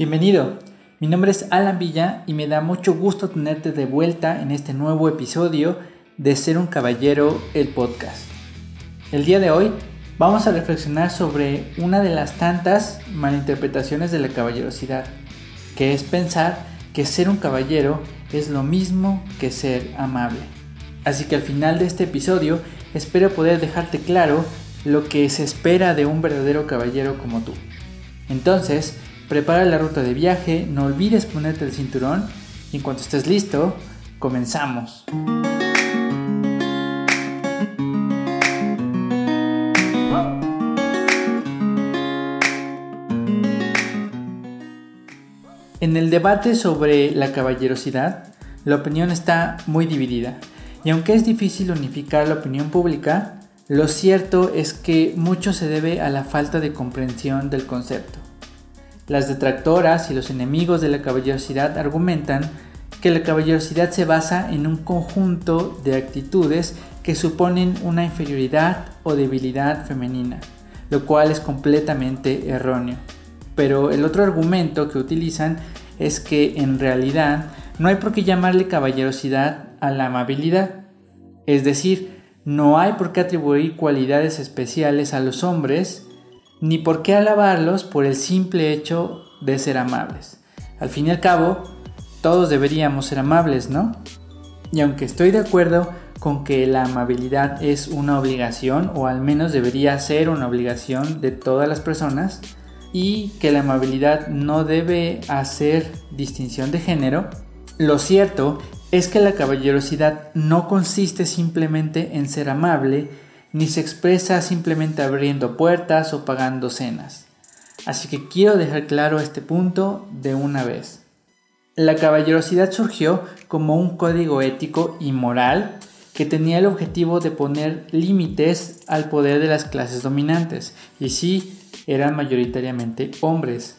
Bienvenido, mi nombre es Alan Villa y me da mucho gusto tenerte de vuelta en este nuevo episodio de Ser un Caballero, el podcast. El día de hoy vamos a reflexionar sobre una de las tantas malinterpretaciones de la caballerosidad, que es pensar que ser un caballero es lo mismo que ser amable. Así que al final de este episodio espero poder dejarte claro lo que se espera de un verdadero caballero como tú. Entonces, prepara la ruta de viaje, no olvides ponerte el cinturón y en cuanto estés listo, comenzamos. En el debate sobre la caballerosidad, la opinión está muy dividida, y aunque es difícil unificar la opinión pública, lo cierto es que mucho se debe a la falta de comprensión del concepto. Las detractoras y los enemigos de la caballerosidad argumentan que la caballerosidad se basa en un conjunto de actitudes que suponen una inferioridad o debilidad femenina, lo cual es completamente erróneo. Pero el otro argumento que utilizan es que en realidad no hay por qué llamarle caballerosidad a la amabilidad. Es decir, no hay por qué atribuir cualidades especiales a los hombres, ni por qué alabarlos por el simple hecho de ser amables. Al fin y al cabo, todos deberíamos ser amables, ¿no? Y aunque estoy de acuerdo con que la amabilidad es una obligación, o al menos debería ser una obligación de todas las personas, y que la amabilidad no debe hacer distinción de género, lo cierto es que la caballerosidad no consiste simplemente en ser amable, ni se expresa simplemente abriendo puertas o pagando cenas. Así que quiero dejar claro este punto de una vez. La caballerosidad surgió como un código ético y moral que tenía el objetivo de poner límites al poder de las clases dominantes. Y sí, eran mayoritariamente hombres.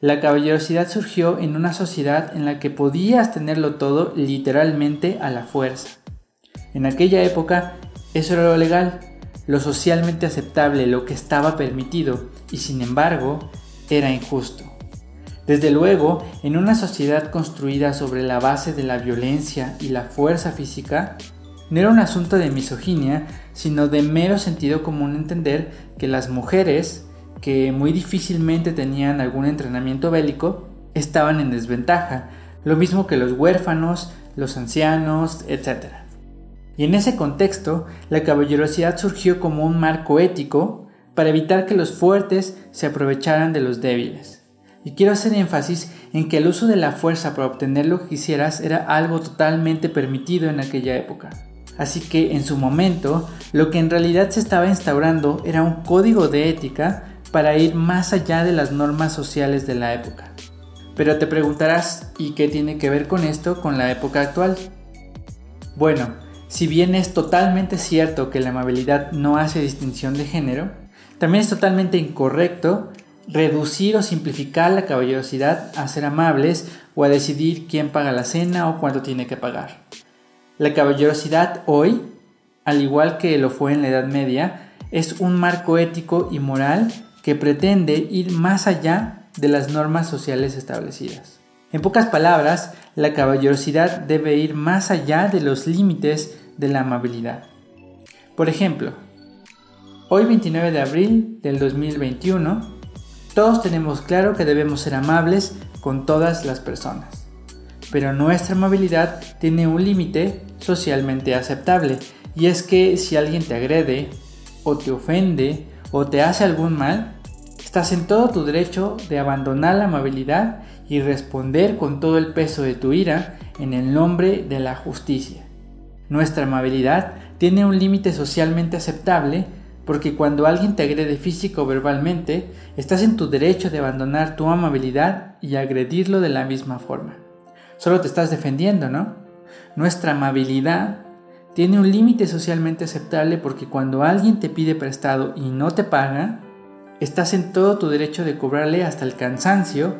La caballerosidad surgió en una sociedad en la que podías tenerlo todo literalmente a la fuerza. En aquella época eso era lo legal, lo socialmente aceptable, lo que estaba permitido, y sin embargo era injusto. Desde luego, en una sociedad construida sobre la base de la violencia y la fuerza física, no era un asunto de misoginia, sino de mero sentido común entender que las mujeres que muy difícilmente tenían algún entrenamiento bélico, estaban en desventaja, lo mismo que los huérfanos, los ancianos, etc. Y en ese contexto, la caballerosidad surgió como un marco ético para evitar que los fuertes se aprovecharan de los débiles. Y quiero hacer énfasis en que el uso de la fuerza para obtener lo que quisieras era algo totalmente permitido en aquella época. Así que en su momento, lo que en realidad se estaba instaurando era un código de ética para ir más allá de las normas sociales de la época. Pero te preguntarás, ¿y qué tiene que ver con esto con la época actual? Bueno, si bien es totalmente cierto que la amabilidad no hace distinción de género, también es totalmente incorrecto reducir o simplificar la caballerosidad a ser amables o a decidir quién paga la cena o cuánto tiene que pagar. La caballerosidad hoy, al igual que lo fue en la Edad Media, es un marco ético y moral que pretende ir más allá de las normas sociales establecidas. En pocas palabras, la caballerosidad debe ir más allá de los límites de la amabilidad. Por ejemplo, hoy 29 de abril del 2021, todos tenemos claro que debemos ser amables con todas las personas. Pero nuestra amabilidad tiene un límite socialmente aceptable, y es que si alguien te agrede o te ofende o te hace algún mal, estás en todo tu derecho de abandonar la amabilidad y responder con todo el peso de tu ira en el nombre de la justicia. Nuestra amabilidad tiene un límite socialmente aceptable porque cuando alguien te agrede físico o verbalmente, estás en tu derecho de abandonar tu amabilidad y agredirlo de la misma forma. Solo te estás defendiendo, ¿no? Nuestra amabilidad tiene un límite socialmente aceptable porque cuando alguien te pide prestado y no te paga, estás en todo tu derecho de cobrarle hasta el cansancio,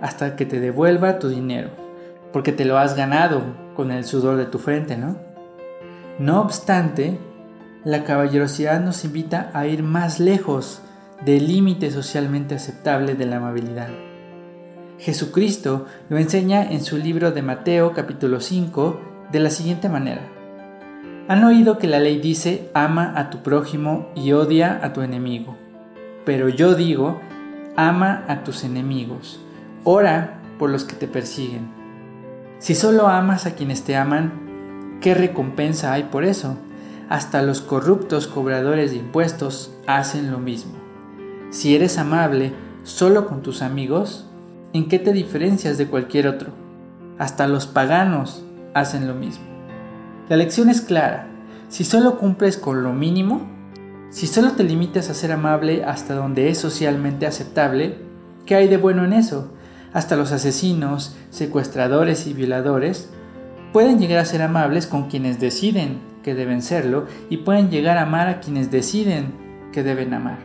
hasta que te devuelva tu dinero, porque te lo has ganado con el sudor de tu frente, ¿no? No obstante, la caballerosidad nos invita a ir más lejos del límite socialmente aceptable de la amabilidad. Jesucristo lo enseña en su libro de Mateo capítulo 5 de la siguiente manera. Han oído que la ley dice ama a tu prójimo y odia a tu enemigo. Pero yo digo, ama a tus enemigos, ora por los que te persiguen. Si solo amas a quienes te aman, ¿qué recompensa hay por eso? Hasta los corruptos cobradores de impuestos hacen lo mismo. Si eres amable solo con tus amigos, ¿en qué te diferencias de cualquier otro? Hasta los paganos hacen lo mismo. La lección es clara. Si solo cumples con lo mínimo, si solo te limitas a ser amable hasta donde es socialmente aceptable, ¿qué hay de bueno en eso? hasta los asesinos, secuestradores y violadores, pueden llegar a ser amables con quienes deciden que deben serlo y pueden llegar a amar a quienes deciden que deben amar.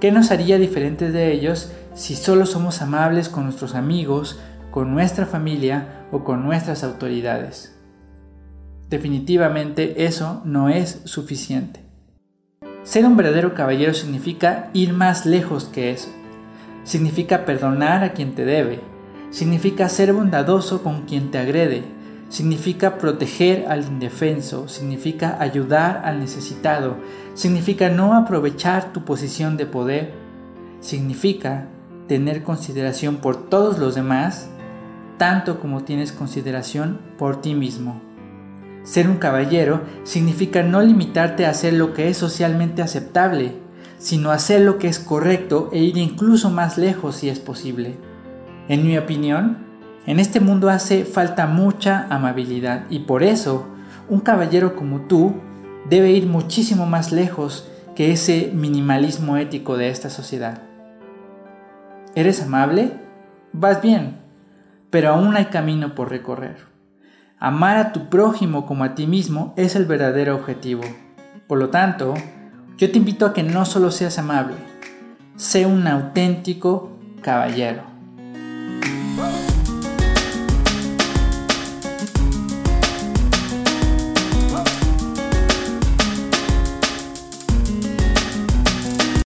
¿Qué nos haría diferentes de ellos si solo somos amables con nuestros amigos, con nuestra familia o con nuestras autoridades? Definitivamente eso no es suficiente. Ser un verdadero caballero significa ir más lejos que eso significa perdonar a quien te debe, significa ser bondadoso con quien te agrede, significa proteger al indefenso, significa ayudar al necesitado, significa no aprovechar tu posición de poder, significa tener consideración por todos los demás, tanto como tienes consideración por ti mismo. Ser un caballero significa no limitarte a hacer lo que es socialmente aceptable, sino hacer lo que es correcto e ir incluso más lejos si es posible. En mi opinión, en este mundo hace falta mucha amabilidad y por eso un caballero como tú debe ir muchísimo más lejos que ese minimalismo ético de esta sociedad. ¿Eres amable? Vas bien, pero aún hay camino por recorrer. Amar a tu prójimo como a ti mismo es el verdadero objetivo. Por lo tanto, yo te invito a que no solo seas amable, sé un auténtico caballero.